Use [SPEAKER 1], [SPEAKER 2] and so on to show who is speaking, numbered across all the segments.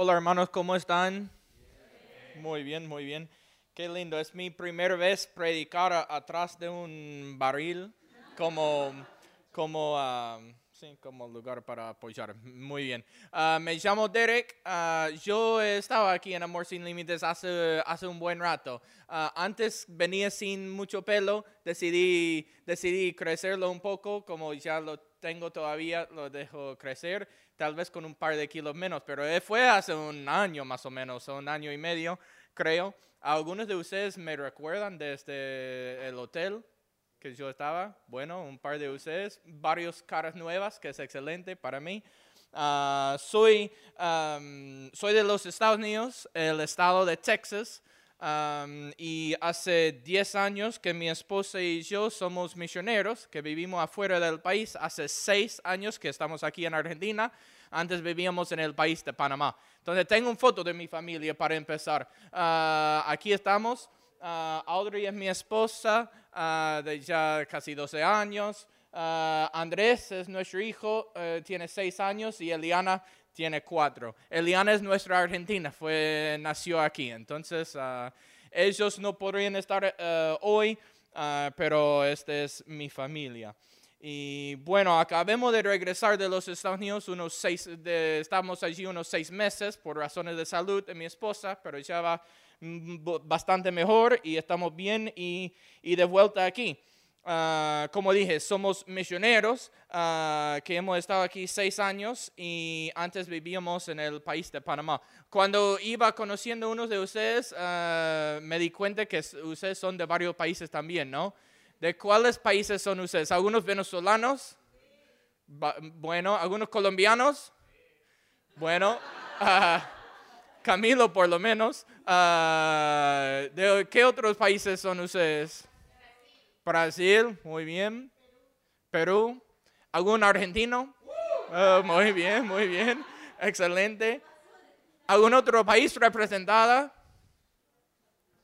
[SPEAKER 1] Hola hermanos, ¿cómo están? Muy bien, muy bien. Qué lindo. Es mi primera vez predicar atrás de un barril como, como, ah, sí, como lugar para apoyar. Muy bien. Ah, me llamo Derek. Ah, yo estaba aquí en Amor Sin Límites hace, hace un buen rato. Antes venía sin mucho pelo. Decidí, decidí crecerlo un poco. Como ya lo tengo todavía, lo dejo crecer. Tal vez con un par de kilos menos. Pero eh, fue hace un año más o menos, un año y medio, creo. Algunos de ustedes me recuerdan desde el hotel que yo estaba. Bueno, un par de ustedes, varios caras nuevas, que es excelente para mí. Ah, soy, am, soy de los Estados Unidos, el estado de Texas. am, y hace 10 años que mi esposa y yo somos misioneros, que vivimos afuera del país. Hace 6 años que estamos aquí en Argentina. Antes vivíamos en el país de Panamá. Entonces tengo una foto de mi familia para empezar. Ah, aquí estamos. Ah, Audrey es mi esposa ah, de ya casi 12 años. Andrés es nuestro hijo, eh, tiene 6 años y Eliana tiene 4. Eliana es nuestra argentina, fue, nació aquí. Entonces ellos no podrían estar eh, hoy, pero esta es mi familia. Y bueno, acabemos de regresar de los Estados Unidos, unos seis, de- estamos allí unos seis meses por razones de salud de mi esposa, pero ya va mm, bastante mejor y estamos bien y, y de vuelta aquí. Ah, como dije, somos misioneros ah, que hemos estado aquí seis años y antes vivíamos en el país de Panamá. Cuando iba conociendo a unos de ustedes, ah, me di cuenta que ustedes son de varios países también, ¿no? ¿De cuáles países son ustedes? ¿Algunos venezolanos? Bueno, ¿algunos colombianos? Bueno, ah, Camilo por lo menos. Ah, ¿De qué otros países son ustedes? Brasil, muy bien. Perú, ¿algún argentino? Ah, muy bien, muy bien, excelente. ¿Algún otro país representada?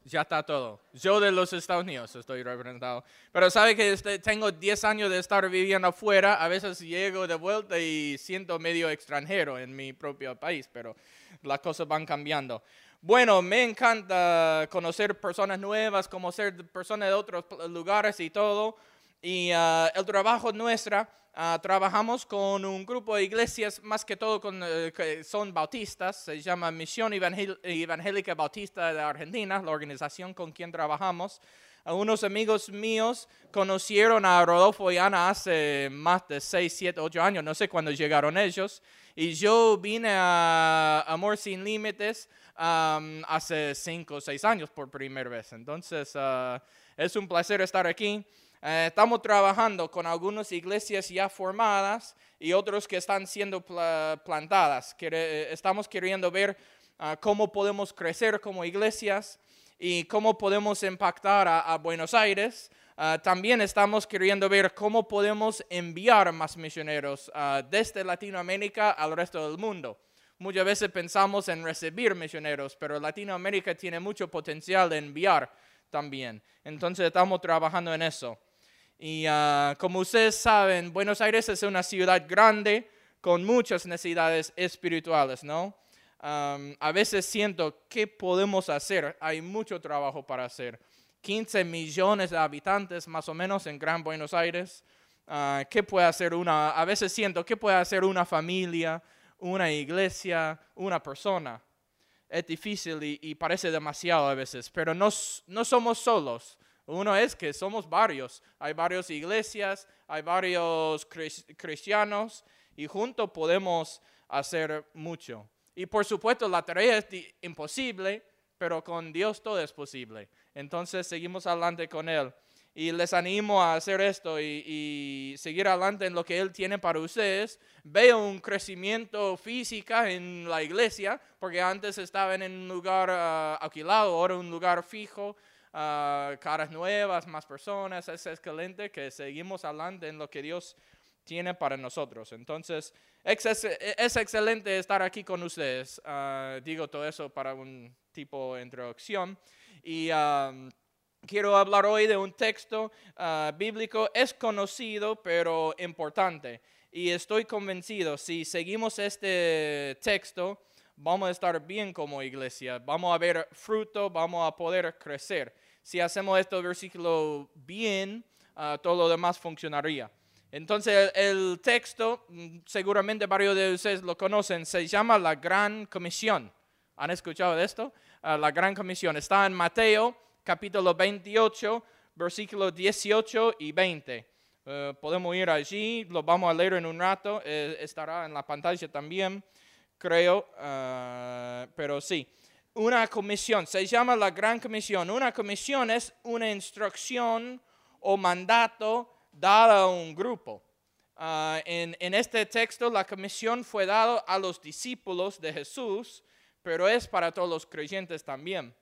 [SPEAKER 1] Ya está todo. Yo de los Estados Unidos estoy representado. Pero sabe que este- tengo 10 años de estar viviendo afuera. A veces llego de vuelta y siento medio extranjero en mi propio país, pero las cosas van cambiando. Bueno, me encanta conocer personas nuevas, conocer personas de otros lugares y todo. Y ah, el trabajo nuestra, ah, trabajamos con un grupo de iglesias, más que todo con, eh, que son bautistas, se llama Misión Evangel- Evangélica Bautista de Argentina, la organización con quien trabajamos. Algunos amigos míos conocieron a Rodolfo y Ana hace más de 6, 7, 8 años, no sé cuándo llegaron ellos. Y yo vine a Amor Sin Límites am, hace 5 o 6 años por primera vez. Entonces, ah, es un placer estar aquí. Eh, estamos trabajando con algunas iglesias ya formadas y otros que están siendo pla- plantadas. Eh, estamos queriendo ver ah, cómo podemos crecer como iglesias y cómo podemos impactar a, a Buenos Aires. Ah, también estamos queriendo ver cómo podemos enviar más misioneros ah, desde Latinoamérica al resto del mundo. Muchas veces pensamos en recibir misioneros, pero Latinoamérica tiene mucho potencial de enviar también. Entonces estamos trabajando en eso. Y ah, como ustedes saben, Buenos Aires es una ciudad grande con muchas necesidades espirituales, ¿no? Am, a veces siento, ¿qué podemos hacer? Hay mucho trabajo para hacer. 15 millones de habitantes más o menos en Gran Buenos Aires. Ah, ¿Qué puede hacer una? A veces siento, ¿qué puede hacer una familia, una iglesia, una persona? Es difícil y, y parece demasiado a veces, pero no, no somos solos. Uno es que somos varios. Hay varias iglesias, hay varios cris- cristianos y juntos podemos hacer mucho. Y por supuesto la tarea es imposible, pero con Dios todo es posible. Entonces seguimos adelante con Él. Y les animo a hacer esto y, seguir adelante en lo que Él tiene para ustedes. Veo un crecimiento físico en la iglesia, porque antes estaban en un lugar ah, alquilado, ahora un lugar fijo, ah, caras nuevas, más personas. Es excelente que seguimos adelante en lo que Dios tiene para nosotros. Entonces, ex- es, es excelente estar aquí con ustedes. Ah, digo todo eso para un tipo de introducción. Y am, quiero hablar hoy de un texto ah, bíblico. Es conocido, pero importante. Y estoy convencido, si seguimos este texto, vamos a estar bien como iglesia, vamos a ver fruto, vamos a poder crecer. Si hacemos este versículo bien, ah, todo lo demás funcionaría. Entonces el, texto, mm, seguramente varios de ustedes lo conocen, se llama la Gran Comisión. ¿Han escuchado de esto? Ah, la Gran Comisión. Está en Mateo capítulo 28, versículos 18 y 20. Eh, podemos ir allí, lo vamos a leer en un rato, eh, estará en la pantalla también, creo, ah, pero sí. Una comisión, se llama la Gran Comisión. Una comisión es una instrucción o mandato dado a un grupo. Ah, en, en, este texto la comisión fue dada a los discípulos de Jesús, pero es para todos los creyentes también.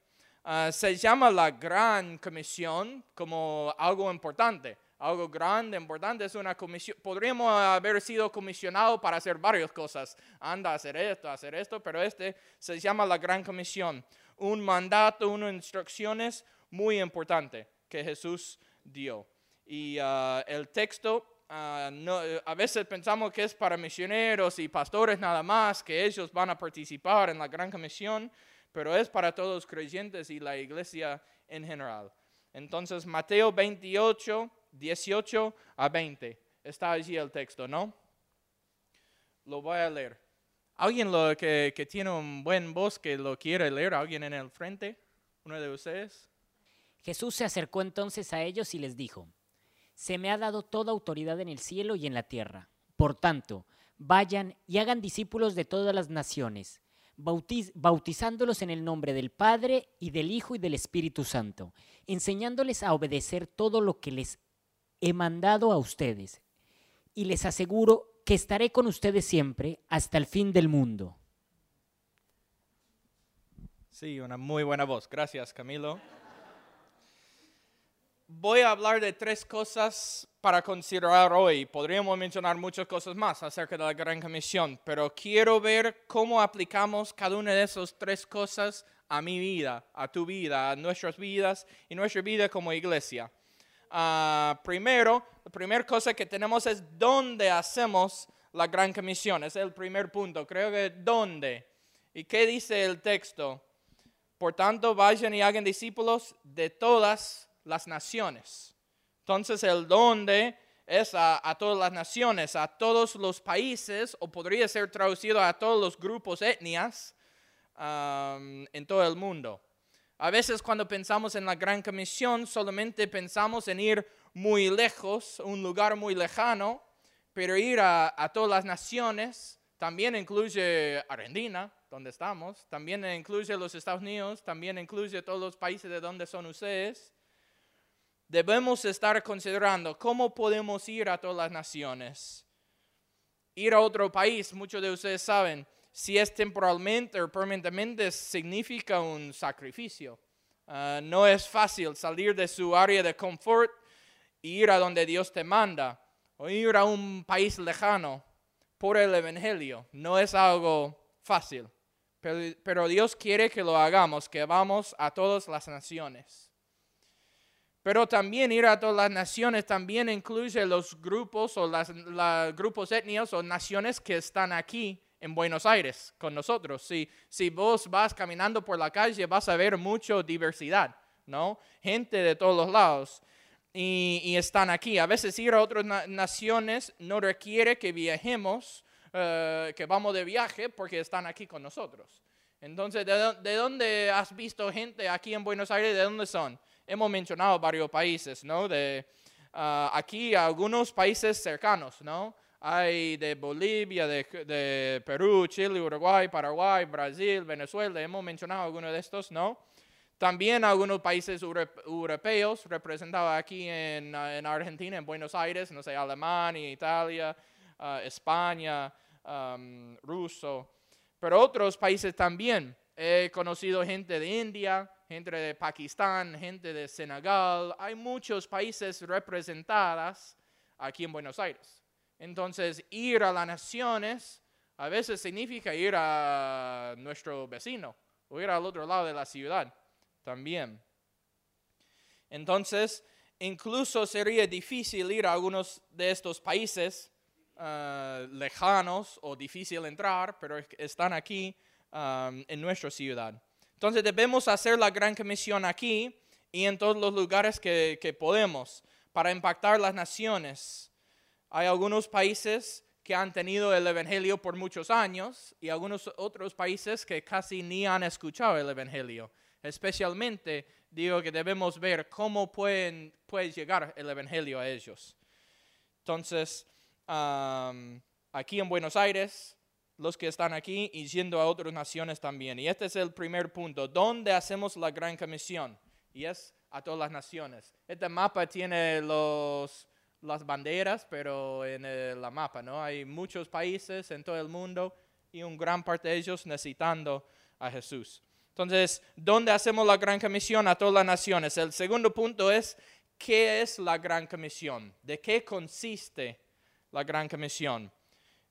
[SPEAKER 1] Ah, se llama la gran comisión como algo importante. Algo grande, importante, es una comisión. Podríamos haber sido comisionados para hacer varias cosas. Anda a hacer esto, hacer esto, pero este se llama la gran comisión. Un mandato, unas instrucciones muy importante que Jesús dio. Y ah, el texto Ah, a veces pensamos que es para misioneros y pastores nada más, que ellos van a participar en la gran comisión, pero es para todos los creyentes y la iglesia en general. Entonces, Mateo 28, 18 a 20. Está allí el texto, ¿no? Lo voy a leer. ¿Alguien que, que tiene un buen voz que lo quiere leer? ¿Alguien en el frente? ¿Uno de ustedes?
[SPEAKER 2] Jesús se acercó entonces a ellos y les dijo, se me ha dado toda autoridad en el cielo y en la tierra. Por tanto, vayan y hagan discípulos de todas las naciones, bautizándolos en el nombre del Padre y del Hijo y del Espíritu Santo, enseñándoles a obedecer todo lo que les he mandado a ustedes. Y les aseguro que estaré con ustedes siempre hasta el fin del mundo.
[SPEAKER 1] Sí, una muy buena voz. Gracias, Camilo voy a hablar de tres cosas para considerar hoy. Podríamos mencionar muchas cosas más acerca de la Gran Comisión, pero quiero ver cómo aplicamos cada una de esas tres cosas a mi vida, a tu vida, a nuestras vidas y nuestra vida como iglesia. Ah, primero, la primera cosa que tenemos es dónde hacemos la Gran Comisión. Es el primer punto. Creo que dónde. ¿Y qué dice el texto? Por tanto, vayan y hagan discípulos de todas las naciones. Entonces el dónde es a, todas las naciones, a todos los países, o podría ser traducido a todos los grupos etnias en todo el mundo. A veces cuando pensamos en la gran comisión solamente pensamos en ir muy lejos, un lugar muy lejano, pero ir a, todas las naciones también incluye Argentina, donde estamos, también incluye los Estados Unidos, también incluye todos los países de donde son ustedes debemos estar considerando cómo podemos ir a todas las naciones. Ir a otro país, muchos de ustedes saben, si es temporalmente o permanentemente, significa un sacrificio. Ah, no es fácil salir de su área de confort e ir a donde Dios te manda, o ir a un país lejano por el Evangelio. No es algo fácil, pero Dios quiere que lo hagamos, que vamos a todas las naciones. Pero también ir a todas las naciones también incluye los grupos o las, grupos étnicos o naciones que están aquí en Buenos Aires con nosotros. Si, si vos vas caminando por la calle vas a ver mucha diversidad, ¿no? Gente de todos los lados. Y, están aquí. A veces ir a otras naciones no requiere que viajemos, eh, que vamos de viaje porque están aquí con nosotros. Entonces, ¿de, ¿de dónde has visto gente aquí en Buenos Aires? ¿De dónde son? hemos mencionado varios países, ¿no? De, ah, aquí algunos países cercanos, ¿no? Hay de Bolivia, de, Perú, Chile, Uruguay, Paraguay, Brasil, Venezuela, hemos mencionado algunos de estos, ¿no? También algunos países europeos representados aquí en, en, Argentina, en Buenos Aires, no sé, Alemania, Italia, ah, España, um, Ruso, pero otros países también. He conocido gente de India, gente de Pakistán, gente de Senegal, hay muchos países representados aquí en Buenos Aires. Entonces, ir a las naciones a veces significa ir a nuestro vecino o ir al otro lado de la ciudad también. Entonces, incluso sería difícil ir a algunos de estos países ah, lejanos o difícil entrar, pero están aquí en nuestra ciudad. Entonces debemos hacer la gran comisión aquí y en todos los lugares que, que podemos para impactar las naciones. Hay algunos países que han tenido el Evangelio por muchos años y algunos otros países que casi ni han escuchado el Evangelio. Especialmente digo que debemos ver cómo pueden, puede llegar el Evangelio a ellos. Entonces, aquí en Buenos Aires, los que están aquí y yendo a otras naciones también. Y este es el primer punto, ¿dónde hacemos la gran comisión? Y es a todas las naciones. Este mapa tiene los, las banderas, pero en el, la mapa, ¿no? Hay muchos países en todo el mundo y un gran parte de ellos necesitando a Jesús. Entonces, ¿dónde hacemos la gran comisión a todas las naciones? El segundo punto es, ¿qué es la gran comisión? ¿De qué consiste la gran comisión?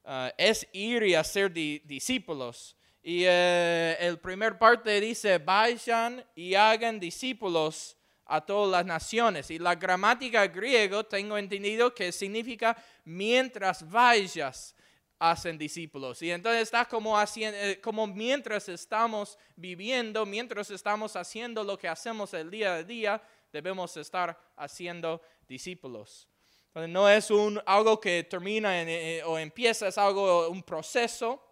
[SPEAKER 1] Uh, es ir y hacer di discípulos. Y uh, el primer parte dice, vayan y hagan discípulos a todas las naciones. Y la gramática griego tengo entendido que significa mientras vayas hacen discípulos. Y entonces está como, haciendo, eh, como mientras estamos viviendo, mientras estamos haciendo lo que hacemos el día a día, debemos estar haciendo discípulos. No es un, algo que termina eh, o empieza, es algo, un proceso.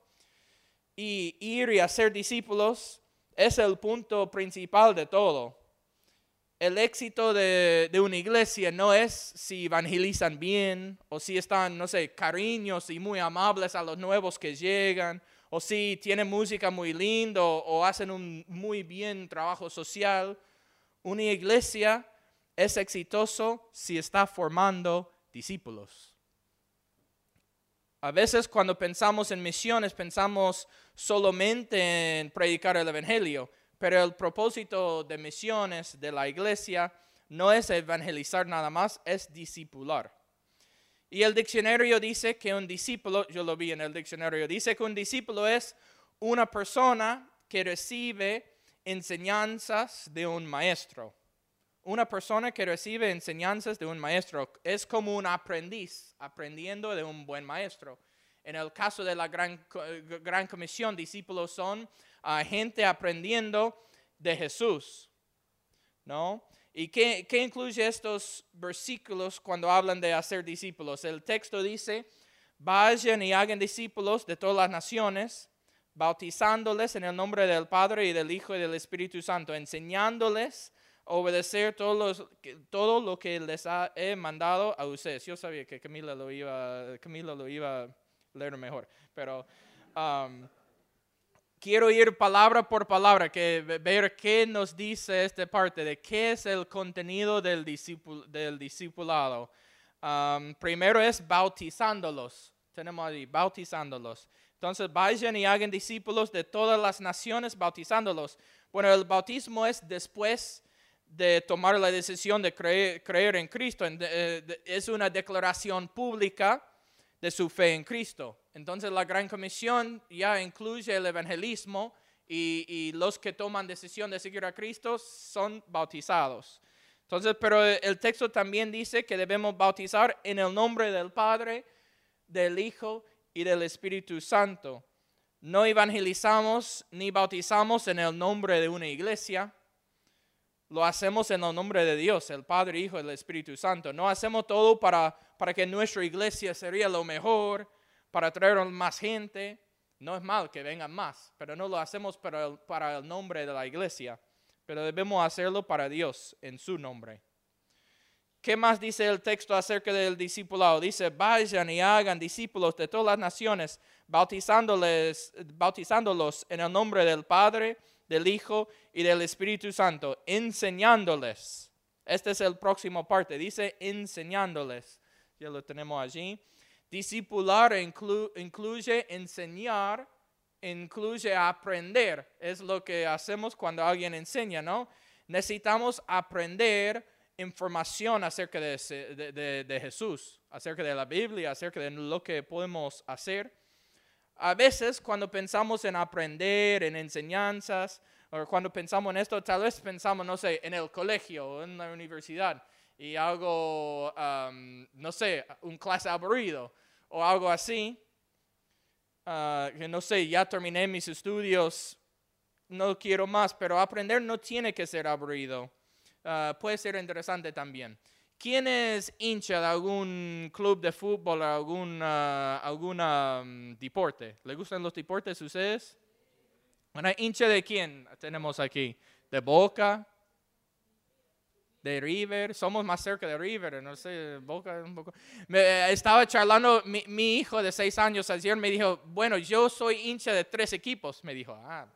[SPEAKER 1] Y ir y hacer discípulos es el punto principal de todo. El éxito de, de, una iglesia no es si evangelizan bien o si están, no sé, cariños y muy amables a los nuevos que llegan o si tienen música muy linda o hacen un muy bien trabajo social. Una iglesia es exitoso si está formando discípulos. A veces cuando pensamos en misiones pensamos solamente en predicar el Evangelio, pero el propósito de misiones de la iglesia no es evangelizar nada más, es discipular. Y el diccionario dice que un discípulo, yo lo vi en el diccionario, dice que un discípulo es una persona que recibe enseñanzas de un maestro una persona que recibe enseñanzas de un maestro es como un aprendiz aprendiendo de un buen maestro. En el caso de la gran, gran comisión, discípulos son ah, gente aprendiendo de Jesús. ¿No? ¿Y qué, qué incluye estos versículos cuando hablan de hacer discípulos? El texto dice, vayan y hagan discípulos de todas las naciones, bautizándoles en el nombre del Padre y del Hijo y del Espíritu Santo, enseñándoles obedecer todo, todo lo que les he mandado a ustedes. Yo sabía que Camila lo iba, Camila lo iba a leer mejor, pero um, quiero ir palabra por palabra, que ver qué nos dice esta parte de qué es el contenido del, del discipulado. Um, primero es bautizándolos. Tenemos ahí, bautizándolos. Entonces vayan y hagan discípulos de todas las naciones, bautizándolos. Bueno, el bautismo es después de tomar la decisión de creer, en Cristo. Eh, es una declaración pública de su fe en Cristo. Entonces la Gran Comisión ya incluye el evangelismo y, los que toman decisión de seguir a Cristo son bautizados. Entonces, pero el texto también dice que debemos bautizar en el nombre del Padre, del Hijo y del Espíritu Santo. No evangelizamos ni bautizamos en el nombre de una iglesia, lo hacemos en el nombre de Dios, el Padre, Hijo y el Espíritu Santo. No hacemos todo para, para que nuestra iglesia sería lo mejor, para traer más gente. No es mal que vengan más, pero no lo hacemos para el, para el nombre de la iglesia, pero debemos hacerlo para Dios, en su nombre. ¿Qué más dice el texto acerca del discipulado? Dice, vayan y hagan discípulos de todas las naciones, bautizándoles, bautizándolos en el nombre del Padre, del Hijo y del Espíritu Santo, enseñándoles. Este es el próximo parte, dice enseñándoles. Ya lo tenemos allí. Discipular incluye enseñar, incluye aprender. Es lo que hacemos cuando alguien enseña, ¿no? Necesitamos aprender información acerca de, de, Jesús, acerca de la Biblia, acerca de lo que podemos hacer. A veces cuando pensamos en aprender, en enseñanzas, o cuando pensamos en esto, tal vez pensamos, no sé, en el colegio o en la universidad y algo, no sé, un clase aburrido o algo así. ah, que no sé, ya terminé mis estudios, no quiero más, pero aprender no tiene que ser aburrido. Ah, puede ser interesante también. ¿Quién es hincha de algún club de fútbol o algún ah, alguna, mm, deporte? ¿Le gustan los deportes ustedes? Bueno, hincha de quién tenemos aquí? ¿De Boca? ¿De River? Somos más cerca de River, no sé, Boca un poco. Me, estaba charlando, mi, hijo de seis años ayer me dijo, bueno, yo soy hincha de tres equipos. Me dijo, ah,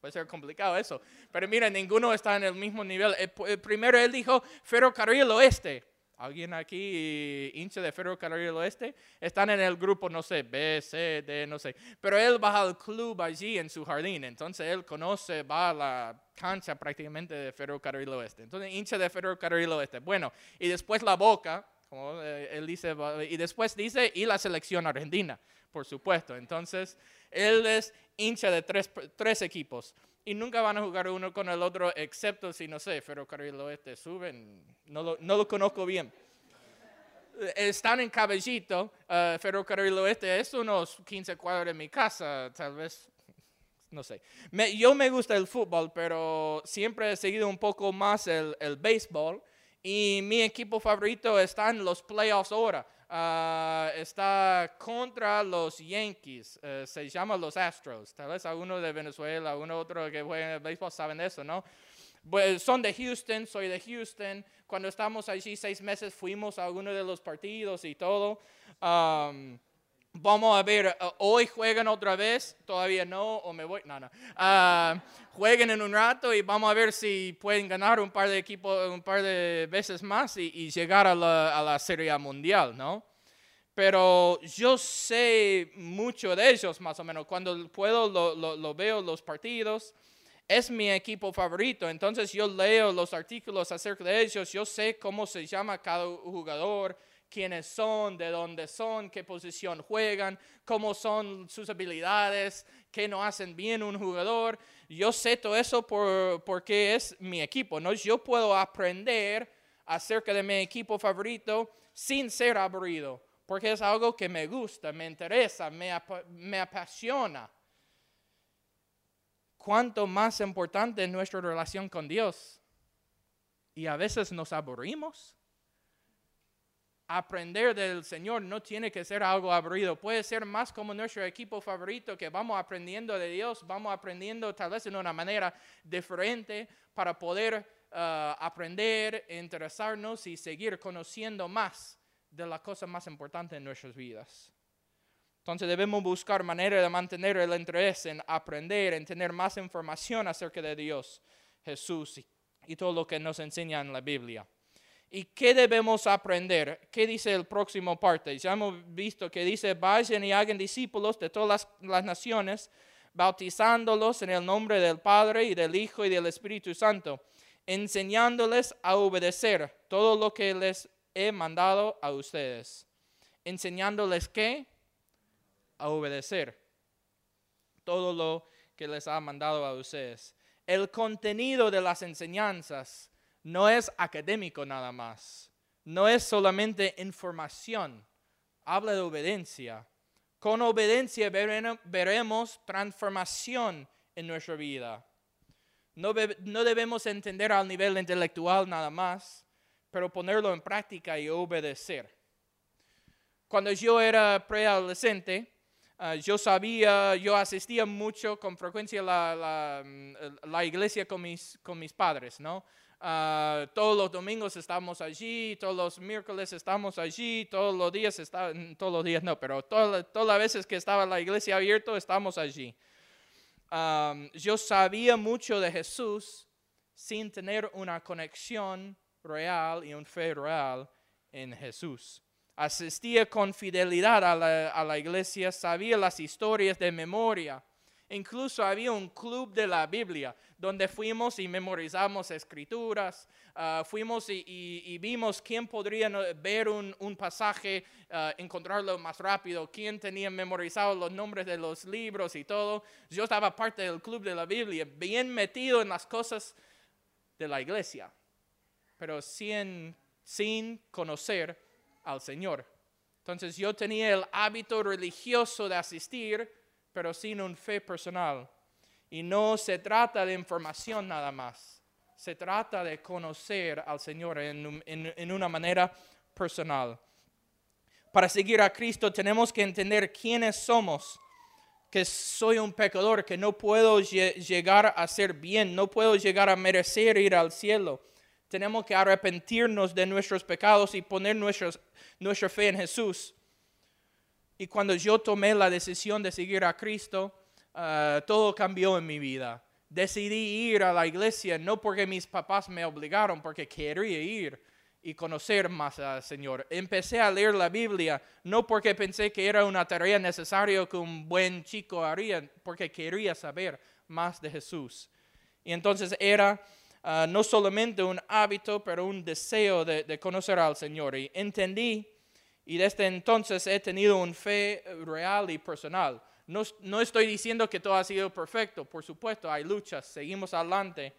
[SPEAKER 1] Puede ser complicado eso. Pero mira, ninguno está en el mismo nivel. El, el primero él dijo Ferrocarril Oeste. ¿Alguien aquí hincha de Ferrocarril Oeste? Están en el grupo, no sé, B, C, D, no sé. Pero él va al club allí en su jardín. Entonces él conoce, va a la cancha prácticamente de Ferrocarril Oeste. Entonces hincha de Ferrocarril Oeste. Bueno, y después la boca, como eh, él dice, y después dice, y la selección argentina, por supuesto. Entonces él es hincha de tres, tres equipos y nunca van a jugar uno con el otro, excepto si, no sé, Ferrocarril Oeste suben, no lo, no lo conozco bien. Están en Cabellito, uh, Ferrocarril Oeste es unos 15 cuadros de mi casa, tal vez, no sé. Me, yo me gusta el fútbol, pero siempre he seguido un poco más el, el béisbol y mi equipo favorito está en los playoffs ahora. Ah, está contra los Yankees, eh, se llama los Astros. Tal vez alguno de Venezuela, uno otro que juega en el béisbol saben eso, ¿no? Pues son de Houston, soy de Houston. Cuando estamos allí seis meses fuimos a alguno de los partidos y todo. Vamos a ver, eh, hoy juegan otra vez, todavía no, o me voy, no, no. Uh, jueguen en un rato y vamos a ver si pueden ganar un par de equipos, un par de veces más y, llegar a la, a la, Serie Mundial, ¿no? Pero yo sé mucho de ellos, más o menos. Cuando puedo, lo, lo, veo los partidos. Es mi equipo favorito, entonces yo leo los artículos acerca de ellos, yo sé cómo se llama cada jugador, quiénes son, de dónde son, qué posición juegan, cómo son sus habilidades, qué no hacen bien un jugador. Yo sé todo eso por, porque es mi equipo, ¿no? Yo puedo aprender acerca de mi equipo favorito sin ser aburrido, porque es algo que me gusta, me interesa, me, me apasiona. Cuánto más importante es nuestra relación con Dios. Y a veces nos aburrimos aprender del Señor no tiene que ser algo aburrido, puede ser más como nuestro equipo favorito que vamos aprendiendo de Dios, vamos aprendiendo tal vez en una manera diferente para poder uh, aprender, interesarnos y seguir conociendo más de las cosas más importantes en nuestras vidas. Entonces debemos buscar manera de mantener el interés en aprender, en tener más información acerca de Dios, Jesús y todo lo que nos enseña en la Biblia. ¿Y qué debemos aprender? ¿Qué dice el próximo parte? Ya hemos visto que dice, vayan y hagan discípulos de todas las, naciones, bautizándolos en el nombre del Padre y del Hijo y del Espíritu Santo, enseñándoles a obedecer todo lo que les he mandado a ustedes. ¿Enseñándoles qué? A obedecer todo lo que les ha mandado a ustedes. El contenido de las enseñanzas no es académico nada más, no es solamente información, habla de obediencia. Con obediencia veremos transformación en nuestra vida. No, debemos entender al nivel intelectual nada más, pero ponerlo en práctica y obedecer. Cuando yo era preadolescente, ah, yo sabía, yo asistía mucho con frecuencia a la, la, iglesia con mis, con mis padres, ¿no? Ah, todos los domingos estamos allí, todos los miércoles estamos allí, todos los días, está, todos los días no, pero todas, todas las veces que estaba la iglesia abierta estamos allí. yo sabía mucho de Jesús sin tener una conexión real y un fe real en Jesús. Asistía con fidelidad a la, a la iglesia, sabía las historias de memoria. Incluso había un club de la Biblia donde fuimos y memorizamos escrituras, ah, fuimos y, vimos quién podría ver un, pasaje, uh, encontrarlo más rápido, quién tenía memorizado los nombres de los libros y todo. Yo estaba parte del club de la Biblia, bien metido en las cosas de la iglesia, pero sin, sin conocer al Señor. Entonces yo tenía el hábito religioso de asistir, pero sin un fe personal. Y no se trata de información nada más. Se trata de conocer al Señor en, en- una manera personal. Para seguir a Cristo tenemos que entender quiénes somos, que soy un pecador, que no puedo lle- llegar a ser bien, no puedo llegar a merecer ir al cielo. Tenemos que arrepentirnos de nuestros pecados y poner nuestros- nuestra fe en Jesús. Y cuando yo tomé la decisión de seguir a Cristo, ah, todo cambió en mi vida. Decidí ir a la iglesia no porque mis papás me obligaron, porque quería ir y conocer más al Señor. Empecé a leer la Biblia no porque pensé que era una tarea necesaria que un buen chico haría, porque quería saber más de Jesús. Y entonces era ah, no solamente un hábito, pero un deseo de, conocer al Señor. Y entendí, y desde entonces he tenido un fe real y personal. No, no estoy diciendo que todo ha sido perfecto, por supuesto, hay luchas, seguimos adelante.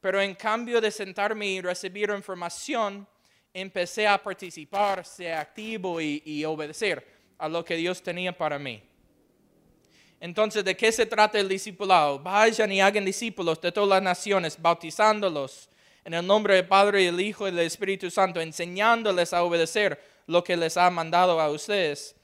[SPEAKER 1] Pero en cambio de sentarme y recibir información, empecé a participar, ser activo y obedecer a lo que Dios tenía para mí. Entonces, ¿de qué se trata el discipulado? Vayan y hagan discípulos de todas las naciones, bautizándolos en el nombre del Padre y del Hijo y del Espíritu Santo, enseñándoles a obedecer lo que les ha mandado a ustedes.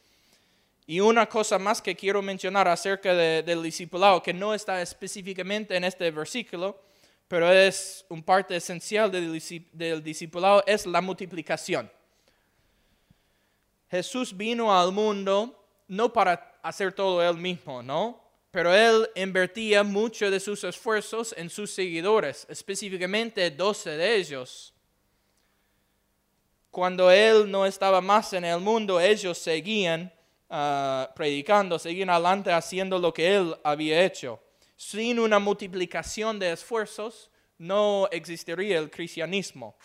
[SPEAKER 1] Y una cosa más que quiero mencionar acerca de- del discipulado, que no está específicamente en este versículo, pero es un parte esencial del, del discipulado, es la multiplicación. Jesús vino al mundo no para hacer todo él mismo, ¿no? Pero él invertía mucho de sus esfuerzos en sus seguidores, específicamente 12 de ellos. Cuando él no estaba más en el mundo, ellos seguían ah, predicando, seguían adelante haciendo lo que él había hecho. Sin una multiplicación de esfuerzos, no existiría el cristianismo.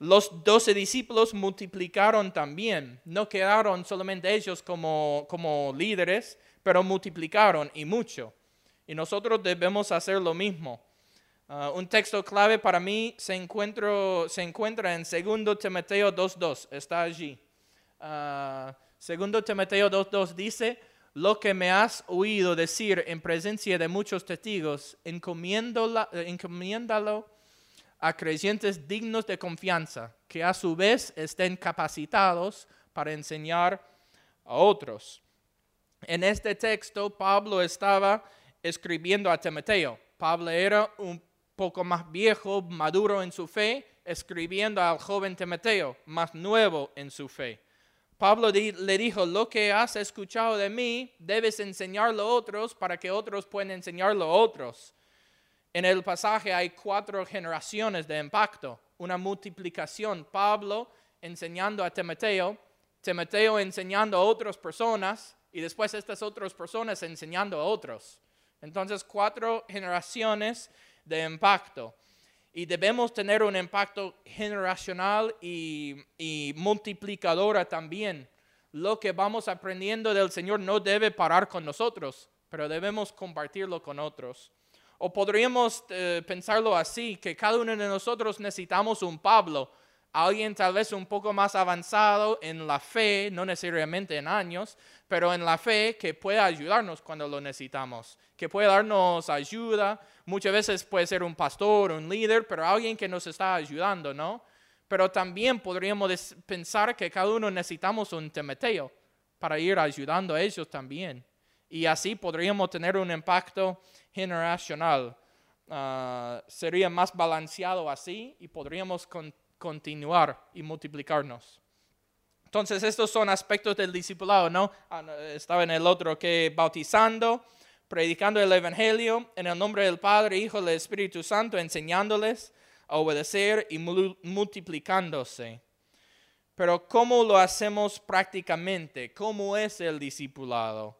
[SPEAKER 1] Los doce discípulos multiplicaron también, no quedaron solamente ellos como, como líderes, pero multiplicaron y mucho. Y nosotros debemos hacer lo mismo. Ah, un texto clave para mí se, encuentro- se encuentra en 2 Timoteo 2.2, está allí. Ah, 2 Timoteo 2.2 dice, lo que me has oído decir en presencia de muchos testigos, eh, encomiéndalo a creyentes dignos de confianza, que a su vez estén capacitados para enseñar a otros. En este texto, Pablo estaba escribiendo a Timoteo. Pablo era un poco más viejo, maduro en su fe, escribiendo al joven Timoteo, más nuevo en su fe. Pablo le dijo, lo que has escuchado de mí, debes enseñarlo a otros para que otros puedan enseñarlo a otros. En el pasaje hay cuatro generaciones de impacto, una multiplicación. Pablo enseñando a Timoteo, Timoteo enseñando a otras personas y después estas otras personas enseñando a otros. Entonces, cuatro generaciones de impacto. Y debemos tener un impacto generacional y, y multiplicadora también. Lo que vamos aprendiendo del Señor no debe parar con nosotros, pero debemos compartirlo con otros. O podríamos eh, pensarlo así, que cada uno de nosotros necesitamos un Pablo, alguien tal vez un poco más avanzado en la fe, no necesariamente en años, pero en la fe que pueda ayudarnos cuando lo necesitamos, que puede darnos ayuda. Muchas veces puede ser un pastor, un líder, pero alguien que nos está ayudando, ¿no? Pero también podríamos pensar que cada uno necesitamos un Timoteo para ir ayudando a ellos también. Y así podríamos tener un impacto generacional. Ah, sería más balanceado así y podríamos con- continuar y multiplicarnos. Entonces, estos son aspectos del discipulado, ¿no? Ah, no, Estaba en el otro que bautizando, predicando el Evangelio en el nombre del Padre, Hijo del Espíritu Santo, enseñándoles a obedecer y mul- multiplicándose. Pero ¿cómo lo hacemos prácticamente? ¿Cómo es el discipulado?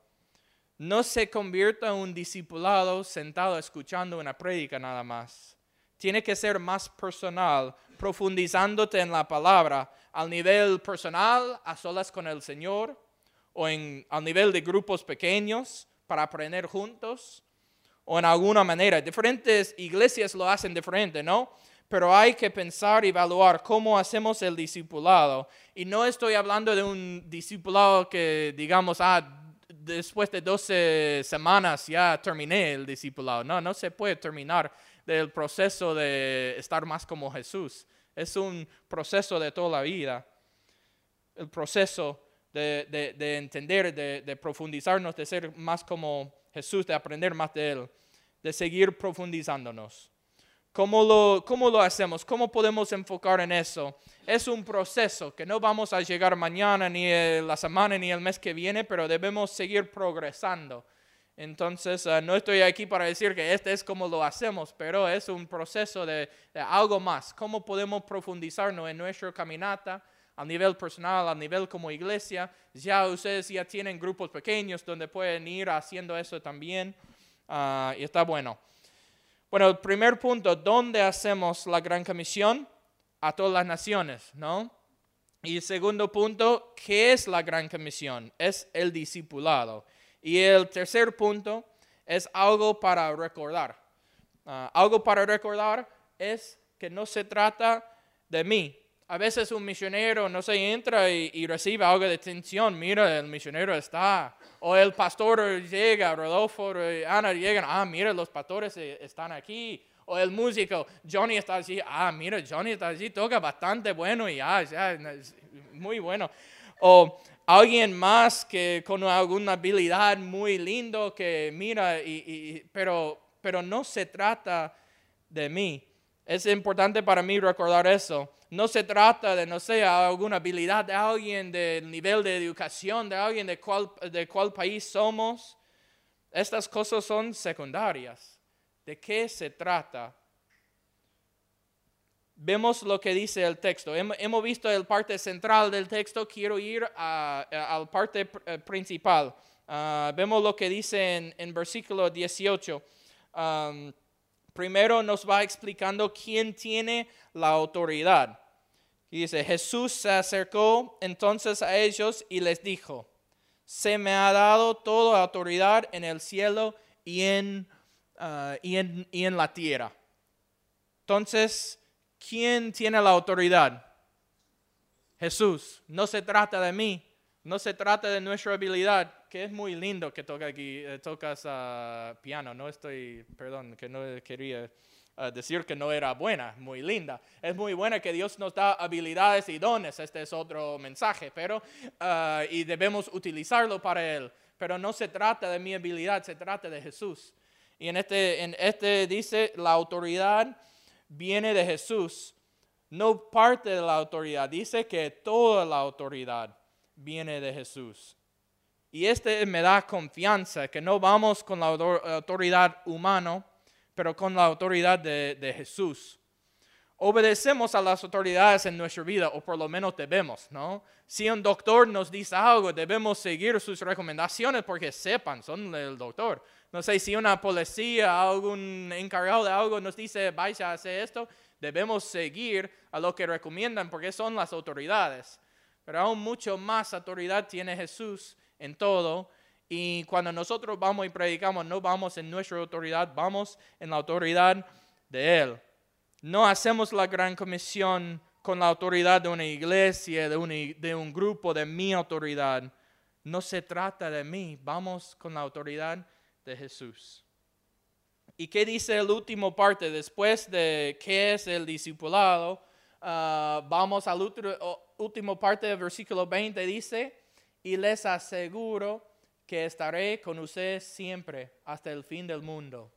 [SPEAKER 1] No se convierta en un discipulado sentado escuchando una prédica nada más. Tiene que ser más personal, profundizándote en la palabra al nivel personal, a solas con el Señor, o en, al nivel de grupos pequeños para aprender juntos, o en alguna manera. Diferentes iglesias lo hacen diferente, ¿no? Pero hay que pensar y evaluar cómo hacemos el discipulado. Y no estoy hablando de un discipulado que digamos, ah, después de 12 semanas ya terminé el discipulado. No, no se puede terminar del proceso de estar más como Jesús. Es un proceso de toda la vida. El proceso de, entender, de, de profundizarnos, de ser más como Jesús, de aprender más de Él, de seguir profundizándonos. ¿Cómo lo, ¿Cómo lo hacemos? ¿Cómo podemos enfocar en eso? Es un proceso que no vamos a llegar mañana, ni la semana, ni el mes que viene, pero debemos seguir progresando. Entonces, eh, no estoy aquí para decir que este es como lo hacemos, pero es un proceso de, de, algo más. ¿Cómo podemos profundizarnos en nuestra caminata a nivel personal, a nivel como iglesia? Ya ustedes ya tienen grupos pequeños donde pueden ir haciendo eso también. Ah, y está bueno. Bueno, el primer punto, ¿dónde hacemos la gran comisión? A todas las naciones, ¿no? Y el segundo punto, ¿qué es la gran comisión? Es el discipulado. Y el tercer punto es algo para recordar. Ah, algo para recordar es que no se trata de mí, a veces un misionero, no se entra y, recibe algo de atención. Mira, el misionero está. O el pastor llega, Rodolfo Ana llegan. Ah, mira, los pastores e, están aquí. O el músico, Johnny está allí. Ah, mira, Johnny está allí, toca bastante bueno y ya, ya muy bueno. O alguien más que con alguna habilidad muy lindo que mira, y, pero, pero no se trata de mí. Es importante para mí recordar eso no se trata de, no sé, alguna habilidad de alguien, del nivel de educación de alguien, de cuál, de cuál país somos. Estas cosas son secundarias. ¿De qué se trata? Vemos lo que dice el texto. Hemos visto el parte central del texto, quiero ir a, la parte eh, principal. Ah, vemos lo que dice en, en versículo 18. Primero nos va explicando quién tiene la autoridad. Y dice, Jesús se acercó entonces a ellos y les dijo, se me ha dado toda autoridad en el cielo y en, ah, y en, y en la tierra. Entonces, ¿quién tiene la autoridad? Jesús. No se trata de mí, no se trata de nuestra habilidad, que es muy lindo que toca aquí, eh, tocas uh, piano. No estoy, perdón, que no quería decir que no era buena, muy linda. Es muy buena que Dios nos da habilidades y dones, este es otro mensaje, pero ah, y debemos utilizarlo para Él. Pero no se trata de mi habilidad, se trata de Jesús. Y en este, en este dice, la autoridad viene de Jesús, no parte de la autoridad, dice que toda la autoridad viene de Jesús. Y este me da confianza, que no vamos con la autoridad humana, pero con la autoridad de, Jesús. Obedecemos a las autoridades en nuestra vida, o por lo menos debemos, ¿no? Si un doctor nos dice algo, debemos seguir sus recomendaciones porque sepan, son el doctor. No sé si una policía, algún encargado de algo nos dice, vaya a hacer esto, debemos seguir a lo que recomiendan porque son las autoridades. Pero aún mucho más autoridad tiene Jesús en todo y cuando nosotros vamos y predicamos, no vamos en nuestra autoridad, vamos en la autoridad de Él. No hacemos la gran comisión con la autoridad de una iglesia, de, de un grupo, de mi autoridad. No se trata de mí, vamos con la autoridad de Jesús. ¿Y qué dice el último parte? Después de qué es el discipulado, ah, vamos al último parte del versículo 20, dice, y les aseguro que estaré con ustedes siempre hasta el fin del mundo.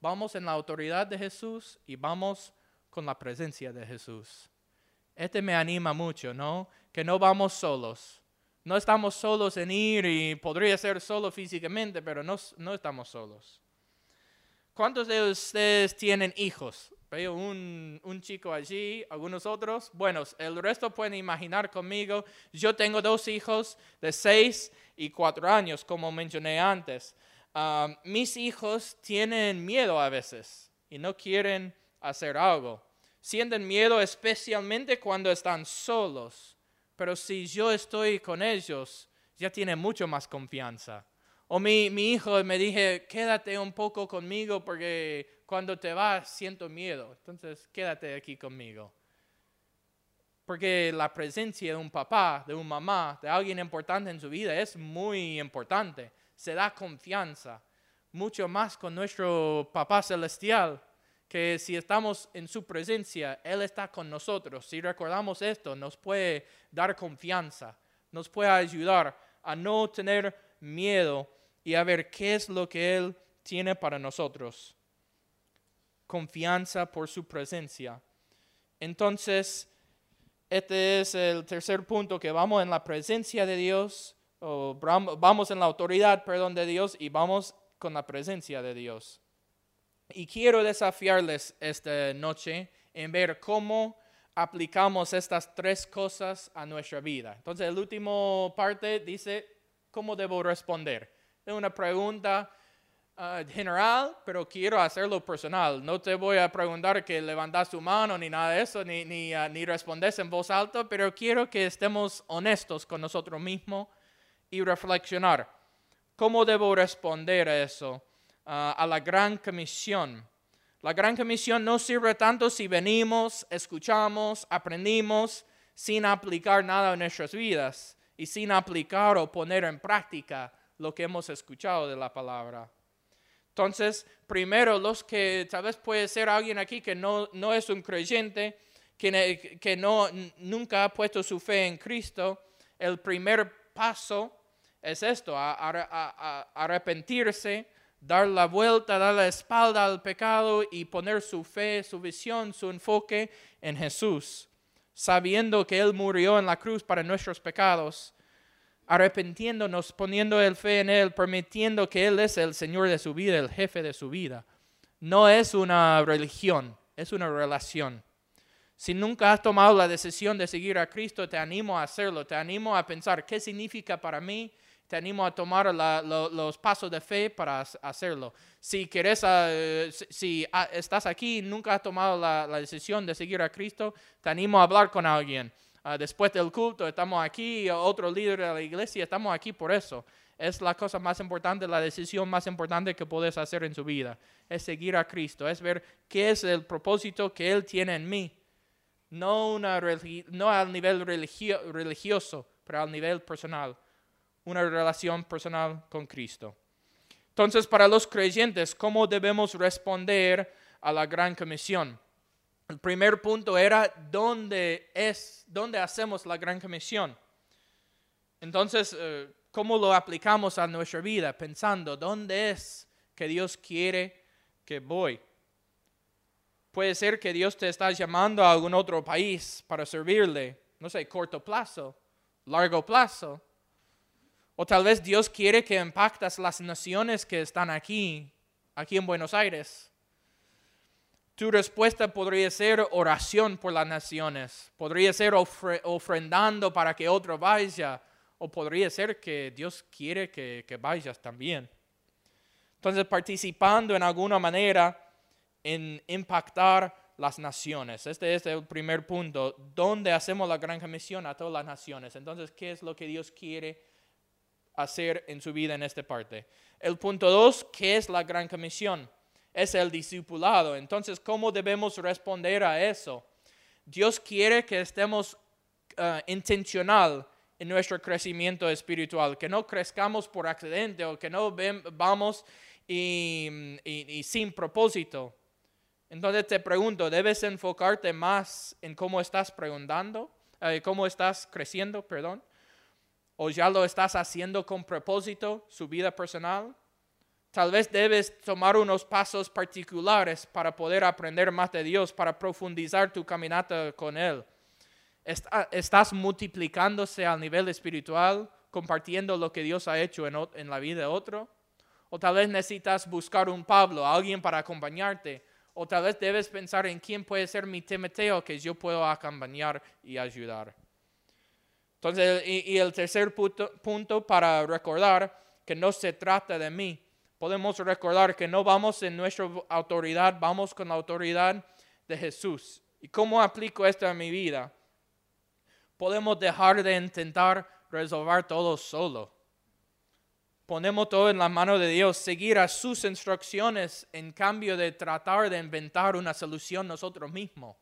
[SPEAKER 1] Vamos en la autoridad de Jesús y vamos con la presencia de Jesús. Este me anima mucho, ¿no? Que no vamos solos. No estamos solos en ir y podría ser solo físicamente, pero no, no estamos solos. ¿Cuántos de ustedes tienen hijos? Veo un, un, chico allí, algunos otros. Bueno, el resto pueden imaginar conmigo. Yo tengo dos hijos de seis y cuatro años, como mencioné antes. mis hijos tienen miedo a veces y no quieren hacer algo. Sienten miedo especialmente cuando están solos. Pero si yo estoy con ellos, ya tienen mucho más confianza. O mi, mi hijo me dije, quédate un poco conmigo porque cuando te vas siento miedo. Entonces, quédate aquí conmigo. Porque la presencia de un papá, de un mamá, de alguien importante en su vida es muy importante. Se da confianza, mucho más con nuestro papá celestial, que si estamos en su presencia, Él está con nosotros. Si recordamos esto, nos puede dar confianza, nos puede ayudar a no tener miedo y a ver qué es lo que Él tiene para nosotros. Confianza por su presencia. Entonces, este es el tercer punto, que vamos en la presencia de Dios, o vamos en la autoridad, perdón, de Dios y vamos con la presencia de Dios. Y quiero desafiarles esta noche en ver cómo aplicamos estas tres cosas a nuestra vida. Entonces, el último parte dice, ¿cómo debo responder? Es una pregunta Ah, general, pero quiero hacerlo personal. No te voy a preguntar que levantas tu mano ni nada de eso, ni, ni, uh, ni respondes en voz alta, pero quiero que estemos honestos con nosotros mismos y reflexionar. ¿Cómo debo responder a eso? Ah, a la gran comisión. La gran comisión no sirve tanto si venimos, escuchamos, aprendimos sin aplicar nada en nuestras vidas y sin aplicar o poner en práctica lo que hemos escuchado de la palabra. Entonces, primero, los que tal vez puede ser alguien aquí que no, no es un creyente, que, que no, nunca ha puesto su fe en Cristo, el primer paso es esto, arrepentirse, dar la vuelta, dar la espalda al pecado y poner su fe, su visión, su enfoque en Jesús, sabiendo que Él murió en la cruz para nuestros pecados arrepentiéndonos, poniendo el fe en Él, permitiendo que Él es el Señor de su vida, el jefe de su vida. No es una religión, es una relación. Si nunca has tomado la decisión de seguir a Cristo, te animo a hacerlo, te animo a pensar qué significa para mí, te animo a tomar los pasos de fe para hacerlo. Si quieres, ah, si, ah, estás aquí y nunca has tomado la decisión de seguir a Cristo, te animo a hablar con alguien Ah, después del culto, estamos aquí, otro líder de la iglesia, estamos aquí por eso. Es la cosa más importante, la decisión más importante que puedes hacer en su vida. Es seguir a Cristo, es ver qué es el propósito que Él tiene en mí. No, una no al nivel religioso, pero al nivel personal. Una relación personal con Cristo. Entonces, para los creyentes, ¿cómo debemos responder a la gran comisión? El primer punto era dónde es, dónde hacemos la gran comisión. Entonces, eh, ¿cómo lo aplicamos a nuestra vida? Pensando, ¿dónde es que Dios quiere que voy? Puede ser que Dios te está llamando a algún otro país para servirle, no sé, corto plazo, largo plazo. O tal vez Dios quiere que impactas las naciones que están aquí, aquí en Buenos Aires. Tu respuesta podría ser oración por las naciones, podría ser ofrendando para que otro vaya, o podría ser que Dios quiere que, que vayas también. Entonces, participando en alguna manera en impactar las naciones. Este es el primer punto. ¿Dónde hacemos la gran comisión a todas las naciones? Entonces, ¿qué es lo que Dios quiere hacer en su vida en esta parte? El punto dos, ¿qué es la gran comisión? Es el discipulado. Entonces, ¿cómo debemos responder a eso? Dios quiere que estemos uh, intencional en nuestro crecimiento espiritual, que no crezcamos por accidente o que no vamos y, sin propósito. Entonces te pregunto, ¿debes enfocarte más en cómo estás preguntando, eh, cómo estás creciendo, perdón? ¿O ya lo estás haciendo con propósito, su vida personal? Tal vez debes tomar unos pasos particulares para poder aprender más de Dios, para profundizar tu caminata con Él. ¿Estás multiplicándose al nivel espiritual, compartiendo lo que Dios ha hecho en, la vida de otro? O tal vez necesitas buscar un Pablo, alguien para acompañarte. O tal vez debes pensar en quién puede ser mi Timoteo que yo puedo acompañar y ayudar. Entonces, y, el tercer punto para recordar que no se trata de mí, podemos recordar que no vamos en nuestra autoridad, vamos con la autoridad de Jesús. ¿Y cómo aplico esto a mi vida? Podemos dejar de intentar resolver todo solo. Ponemos todo en la mano de Dios, seguir a sus instrucciones en cambio de tratar de inventar una solución nosotros mismos.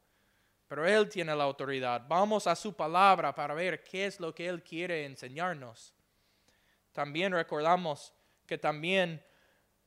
[SPEAKER 1] pero Él tiene la autoridad. Vamos a su palabra para ver qué es lo que Él quiere enseñarnos. También recordamos que también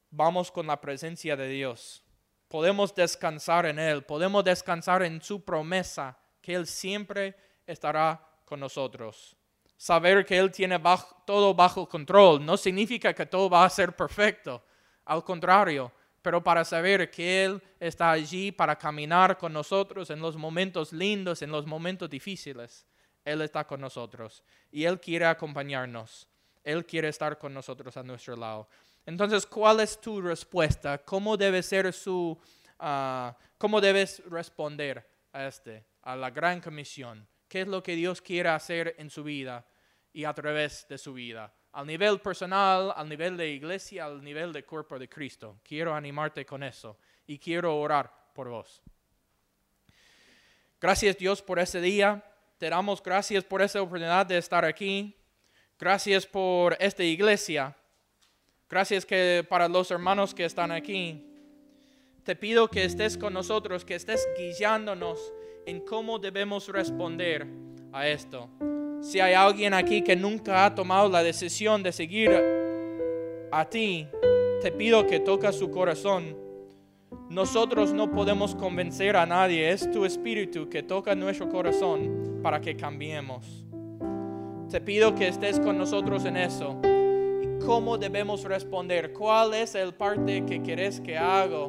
[SPEAKER 1] vamos con la presencia de Dios. Podemos descansar en Él, podemos descansar en su promesa, que Él siempre estará con nosotros. Saber que Él tiene todo bajo control no significa que todo va a ser perfecto. Al contrario, pero para saber que Él está allí para caminar con nosotros en los momentos lindos, en los momentos difíciles. Él está con nosotros y Él quiere acompañarnos. Él quiere estar con nosotros a nuestro lado. Entonces, ¿cuál es tu respuesta? ¿Cómo debe ser su, ah, cómo debes responder a este, a la gran comisión? ¿Qué es lo que Dios quiere hacer en su vida y a través de su vida? Al nivel personal, al nivel de iglesia, al nivel del cuerpo de Cristo. Quiero animarte con eso y quiero orar por vos. Gracias Dios por ese día. Te damos gracias por esa oportunidad de estar aquí. Gracias por esta iglesia. Gracias que para los hermanos que están aquí. Te pido que estés con nosotros, que estés guiándonos en cómo debemos responder a esto. Si hay alguien aquí que nunca ha tomado la decisión de seguir a ti, te pido que toca su corazón. Nosotros no podemos convencer a nadie, es tu espíritu que toca nuestro corazón para que cambiemos. Te pido que estés con nosotros en eso. ¿Y cómo debemos responder? ¿Cuál es el parte que querés que haga?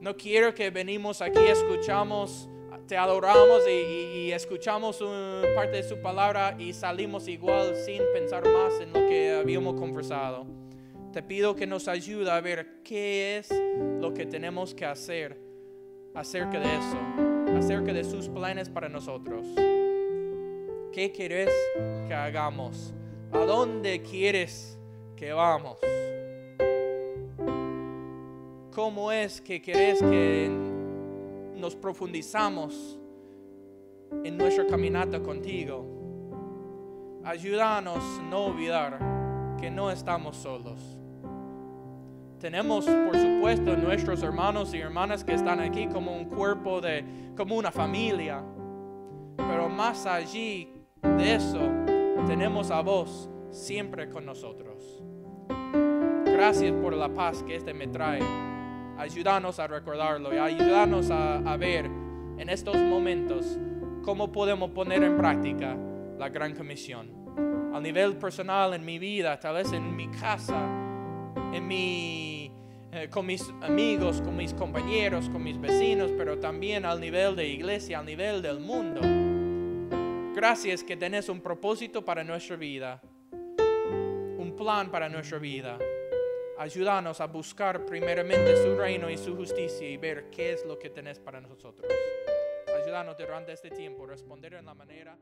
[SPEAKER 1] No quiero que venimos aquí, escuchamos te adoramos y, escuchamos parte de su palabra y salimos igual sin pensar más en lo que habíamos conversado. Te pido que nos ayude a ver qué es lo que tenemos que hacer acerca de eso, acerca de sus planes para nosotros. ¿Qué quieres que hagamos? ¿A dónde quieres que vamos? ¿Cómo es que quieres que nos profundizamos en nuestra caminata contigo. Ayúdanos no olvidar que no estamos solos. Tenemos, por supuesto, nuestros hermanos y hermanas que están aquí como un cuerpo de, como una familia. Pero más allí de eso, tenemos a vos siempre con nosotros. Gracias por la paz que este me trae. Ayúdanos a recordarlo y ayúdanos a, a ver en estos momentos cómo podemos poner en práctica la gran comisión. A nivel personal, en mi vida, tal vez en mi casa, en mi, eh, con mis amigos, con mis compañeros, con mis vecinos, pero también al nivel de iglesia, al nivel del mundo. Gracias que tenés un propósito para nuestra vida, un plan para nuestra vida. Ayúdanos a buscar primeramente su reino y su justicia y ver qué es lo que tenés para nosotros. Ayúdanos durante este tiempo a responder en la manera